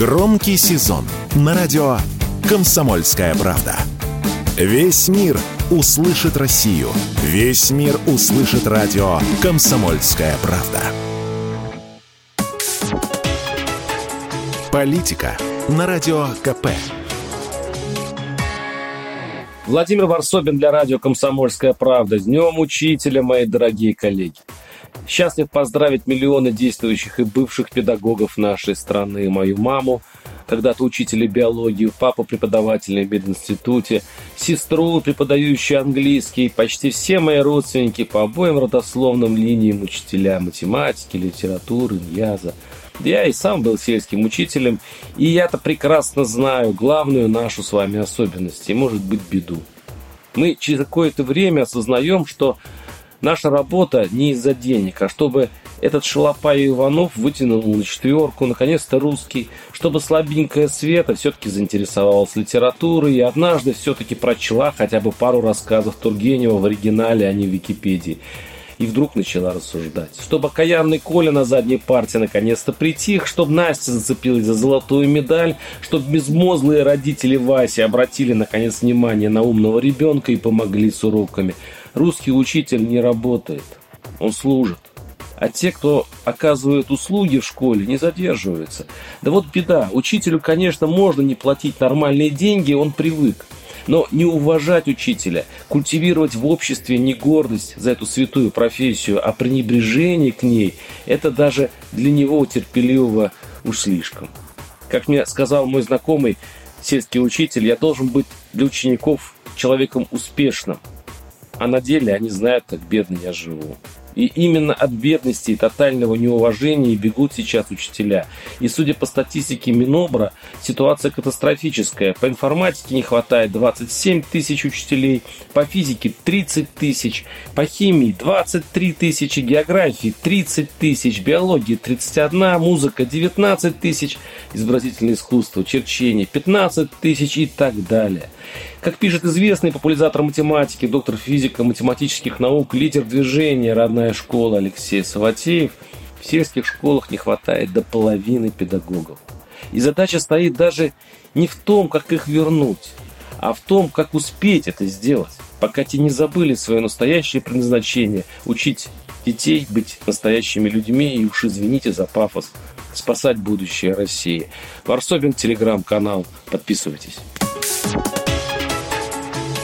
Громкий сезон на радио «Комсомольская правда». Весь мир услышит Россию. Весь мир услышит радио «Комсомольская правда». Политика на радио КП. Владимир Варсобин для радио «Комсомольская правда». Днем Учителя, мои дорогие коллеги. Счастлив поздравить миллионы действующих и бывших педагогов нашей страны, мою маму, когда-то учителя биологии, папу преподавателя в мединституте, сестру, преподающую английский, почти все мои родственники по обоим родословным линиям учителя математики, литературы, иньяза. Я и сам был сельским учителем, и я-то прекрасно знаю главную нашу с вами особенность и, может быть, беду. Мы через какое-то время осознаем, что Наша работа не из-за денег, а чтобы этот шалопай Иванов вытянул на четверку, наконец-то русский, чтобы слабенькая Света все-таки заинтересовалась литературой и однажды все-таки прочла хотя бы пару рассказов Тургенева в оригинале, а не в Википедии. И вдруг начала рассуждать. Чтобы окаянный Коля на задней партии наконец-то притих, чтобы Настя зацепилась за золотую медаль, чтобы безмозглые родители Васи обратили наконец внимание на умного ребенка и помогли с уроками – русский учитель не работает, он служит. А те, кто оказывает услуги в школе, не задерживаются. Да вот беда. Учителю, конечно, можно не платить нормальные деньги, он привык. Но не уважать учителя, культивировать в обществе не гордость за эту святую профессию, а пренебрежение к ней, это даже для него терпеливого уж слишком. Как мне сказал мой знакомый сельский учитель, я должен быть для учеников человеком успешным, а на деле они знают, как бедно я живу. И именно от бедности и тотального неуважения бегут сейчас учителя. И судя по статистике Минобра, ситуация катастрофическая. По информатике не хватает 27 тысяч учителей, по физике 30 тысяч, по химии 23 тысячи, географии 30 тысяч, биологии 31, музыка 19 тысяч, изобразительное искусство, черчение 15 тысяч и так далее. Как пишет известный популяризатор математики, доктор физика математических наук, лидер движения «Родная школа» Алексей Саватеев, в сельских школах не хватает до половины педагогов. И задача стоит даже не в том, как их вернуть, а в том, как успеть это сделать, пока те не забыли свое настоящее предназначение – учить детей быть настоящими людьми и уж извините за пафос, спасать будущее России. Варсобин, телеграм-канал. Подписывайтесь.